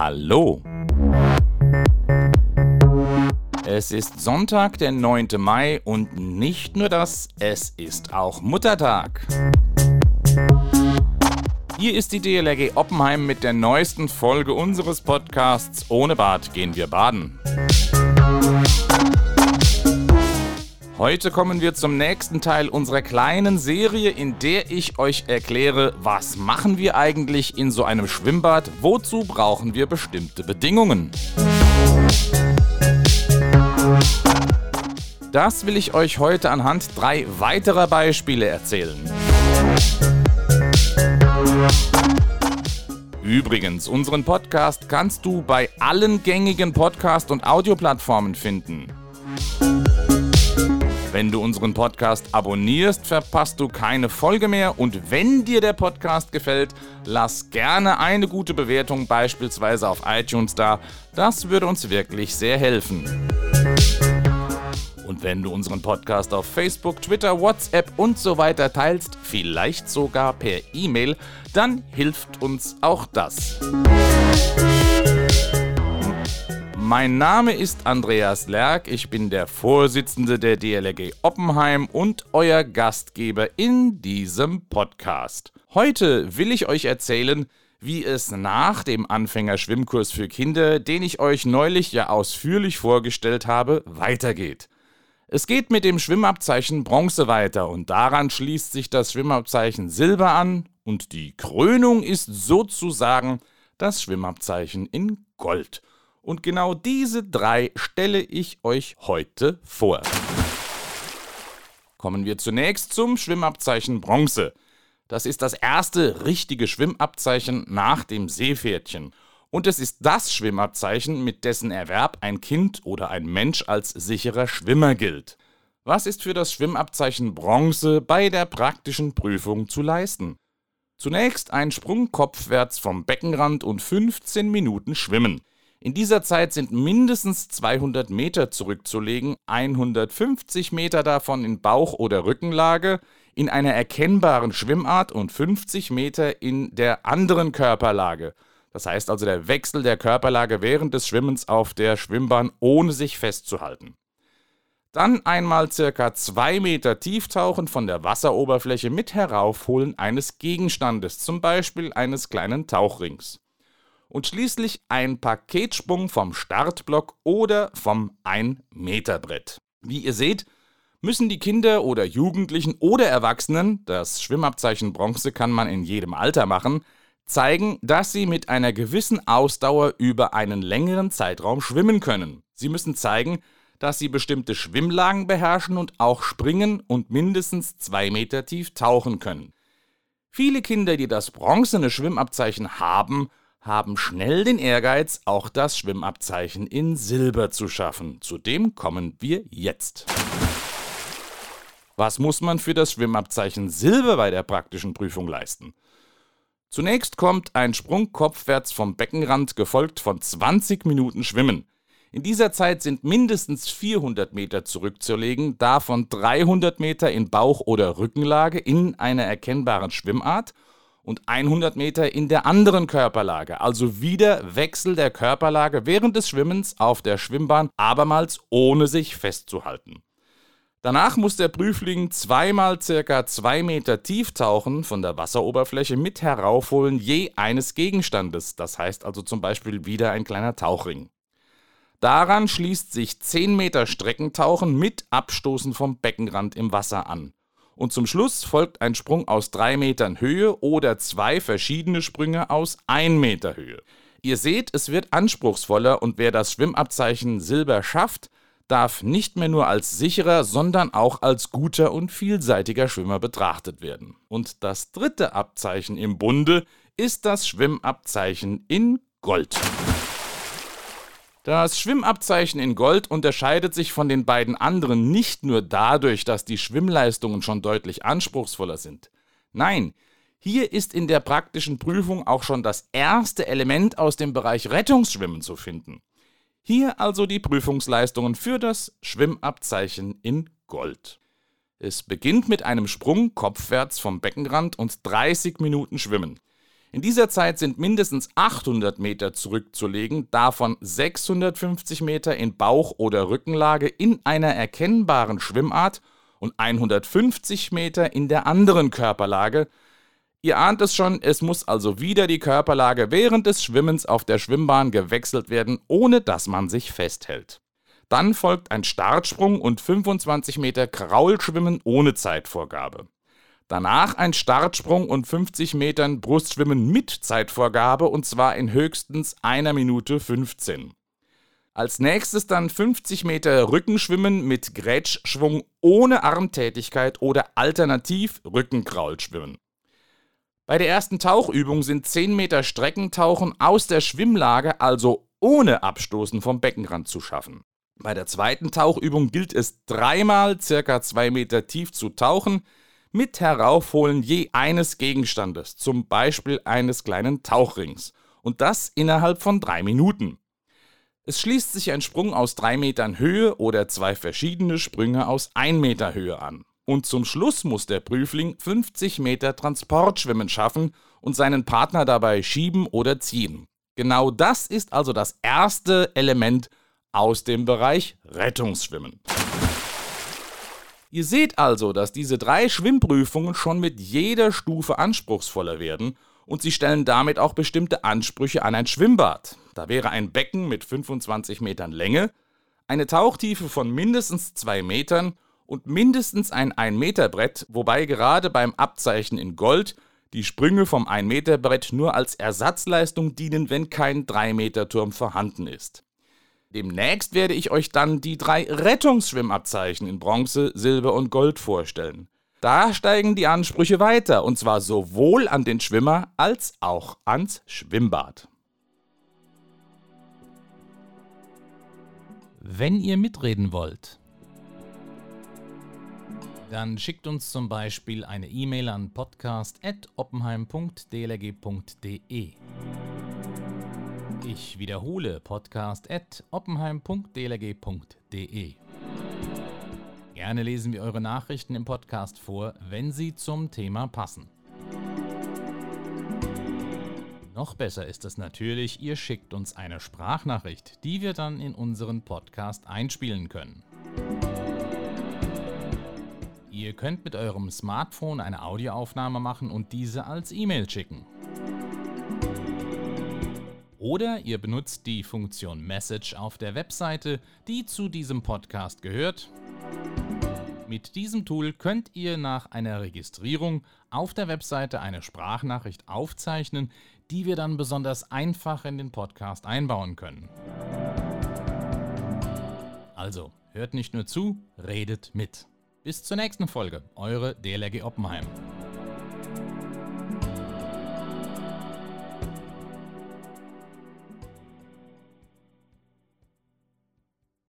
Hallo. Es ist Sonntag, der 9. Mai und nicht nur das, es ist auch Muttertag. Hier ist die DLRG Oppenheim mit der neuesten Folge unseres Podcasts Ohne Bad gehen wir baden. Heute kommen wir zum nächsten Teil unserer kleinen Serie, in der ich euch erkläre, was machen wir eigentlich in so einem Schwimmbad, wozu brauchen wir bestimmte Bedingungen. Das will ich euch heute anhand drei weiterer Beispiele erzählen. Übrigens, unseren Podcast kannst du bei allen gängigen Podcast- und Audioplattformen finden. Wenn du unseren Podcast abonnierst, verpasst du keine Folge mehr und wenn dir der Podcast gefällt, lass gerne eine gute Bewertung beispielsweise auf iTunes da. Das würde uns wirklich sehr helfen. Und wenn du unseren Podcast auf Facebook, Twitter, WhatsApp und so weiter teilst, vielleicht sogar per E-Mail, dann hilft uns auch das. Mein Name ist Andreas Lerck, ich bin der Vorsitzende der DLRG Oppenheim und euer Gastgeber in diesem Podcast. Heute will ich euch erzählen, wie es nach dem Anfängerschwimmkurs für Kinder, den ich euch neulich ja ausführlich vorgestellt habe, weitergeht. Es geht mit dem Schwimmabzeichen Bronze weiter und daran schließt sich das Schwimmabzeichen Silber an und die Krönung ist sozusagen das Schwimmabzeichen in Gold. Und genau diese drei stelle ich euch heute vor. Kommen wir zunächst zum Schwimmabzeichen Bronze. Das ist das erste richtige Schwimmabzeichen nach dem Seepferdchen. Und es ist das Schwimmabzeichen, mit dessen Erwerb ein Kind oder ein Mensch als sicherer Schwimmer gilt. Was ist für das Schwimmabzeichen Bronze bei der praktischen Prüfung zu leisten? Zunächst ein Sprung kopfwärts vom Beckenrand und 15 Minuten Schwimmen. In dieser Zeit sind mindestens 200 Meter zurückzulegen, 150 Meter davon in Bauch- oder Rückenlage, in einer erkennbaren Schwimmart und 50 Meter in der anderen Körperlage. Das heißt also der Wechsel der Körperlage während des Schwimmens auf der Schwimmbahn, ohne sich festzuhalten. Dann einmal circa 2 Meter Tieftauchen von der Wasseroberfläche mit Heraufholen eines Gegenstandes, zum Beispiel eines kleinen Tauchrings und schließlich ein Paketsprung vom Startblock oder vom 1-Meter-Brett. Wie ihr seht, müssen die Kinder oder Jugendlichen oder Erwachsenen, das Schwimmabzeichen Bronze kann man in jedem Alter machen, zeigen, dass sie mit einer gewissen Ausdauer über einen längeren Zeitraum schwimmen können. Sie müssen zeigen, dass sie bestimmte Schwimmlagen beherrschen und auch springen und mindestens zwei Meter tief tauchen können. Viele Kinder, die das bronzene Schwimmabzeichen haben, haben schnell den Ehrgeiz, auch das Schwimmabzeichen in Silber zu schaffen. Zu dem kommen wir jetzt. Was muss man für das Schwimmabzeichen Silber bei der praktischen Prüfung leisten? Zunächst kommt ein Sprung kopfwärts vom Beckenrand, gefolgt von 20 Minuten Schwimmen. In dieser Zeit sind mindestens 400 Meter zurückzulegen, davon 300 Meter in Bauch- oder Rückenlage in einer erkennbaren Schwimmart und 100 Meter in der anderen Körperlage, also wieder Wechsel der Körperlage während des Schwimmens auf der Schwimmbahn, abermals ohne sich festzuhalten. Danach muss der Prüfling zweimal circa zwei Meter tief tauchen von der Wasseroberfläche mit Heraufholen je eines Gegenstandes, das heißt also zum Beispiel wieder ein kleiner Tauchring. Daran schließt sich 10 Meter Streckentauchen mit Abstoßen vom Beckenrand im Wasser an. Und zum Schluss folgt ein Sprung aus drei Metern Höhe oder zwei verschiedene Sprünge aus ein Meter Höhe. Ihr seht, es wird anspruchsvoller und wer das Schwimmabzeichen Silber schafft, darf nicht mehr nur als sicherer, sondern auch als guter und vielseitiger Schwimmer betrachtet werden. Und das dritte Abzeichen im Bunde ist das Schwimmabzeichen in Gold. Das Schwimmabzeichen in Gold unterscheidet sich von den beiden anderen nicht nur dadurch, dass die Schwimmleistungen schon deutlich anspruchsvoller sind. Nein, hier ist in der praktischen Prüfung auch schon das erste Element aus dem Bereich Rettungsschwimmen zu finden. Hier also die Prüfungsleistungen für das Schwimmabzeichen in Gold. Es beginnt mit einem Sprung kopfwärts vom Beckenrand und 30 Minuten Schwimmen. In dieser Zeit sind mindestens 800 Meter zurückzulegen, davon 650 Meter in Bauch- oder Rückenlage in einer erkennbaren Schwimmart und 150 Meter in der anderen Körperlage. Ihr ahnt es schon, es muss also wieder die Körperlage während des Schwimmens auf der Schwimmbahn gewechselt werden, ohne dass man sich festhält. Dann folgt ein Startsprung und 25 Meter Kraulschwimmen ohne Zeitvorgabe. Danach ein Startsprung und 50 Metern Brustschwimmen mit Zeitvorgabe und zwar in höchstens einer Minute 15. Als nächstes dann 50 Meter Rückenschwimmen mit Grätschschwung ohne Armtätigkeit oder alternativ Rückenkraulschwimmen. Bei der ersten Tauchübung sind 10 Meter Streckentauchen aus der Schwimmlage, also ohne Abstoßen vom Beckenrand zu schaffen. Bei der zweiten Tauchübung gilt es dreimal circa 2 Meter tief zu tauchen, mit Heraufholen je eines Gegenstandes, zum Beispiel eines kleinen Tauchrings, und das innerhalb von drei Minuten. Es schließt sich ein Sprung aus drei Metern Höhe oder zwei verschiedene Sprünge aus ein Meter Höhe an. Und zum Schluss muss der Prüfling 50 Meter Transportschwimmen schaffen und seinen Partner dabei schieben oder ziehen. Genau das ist also das erste Element aus dem Bereich Rettungsschwimmen. Ihr seht also, dass diese drei Schwimmprüfungen schon mit jeder Stufe anspruchsvoller werden und sie stellen damit auch bestimmte Ansprüche an ein Schwimmbad. Da wäre ein Becken mit 25 Metern Länge, eine Tauchtiefe von mindestens 2 Metern und mindestens ein 1-Meter-Brett, wobei gerade beim Abzeichen in Gold die Sprünge vom 1-Meter-Brett nur als Ersatzleistung dienen, wenn kein 3-Meter-Turm vorhanden ist. Demnächst werde ich euch dann die drei Rettungsschwimmabzeichen in Bronze, Silber und Gold vorstellen. Da steigen die Ansprüche weiter, und zwar sowohl an den Schwimmer als auch ans Schwimmbad. Wenn ihr mitreden wollt, dann schickt uns zum Beispiel eine E-Mail an podcast.oppenheim.dlg.de. Ich wiederhole podcast.oppenheim.dlg.de. Gerne lesen wir eure Nachrichten im Podcast vor, wenn sie zum Thema passen. Noch besser ist es natürlich, ihr schickt uns eine Sprachnachricht, die wir dann in unseren Podcast einspielen können. Ihr könnt mit eurem Smartphone eine Audioaufnahme machen und diese als E-Mail schicken. Oder ihr benutzt die Funktion Message auf der Webseite, die zu diesem Podcast gehört. Mit diesem Tool könnt ihr nach einer Registrierung auf der Webseite eine Sprachnachricht aufzeichnen, die wir dann besonders einfach in den Podcast einbauen können. Also, hört nicht nur zu, redet mit. Bis zur nächsten Folge, eure DLRG Oppenheim.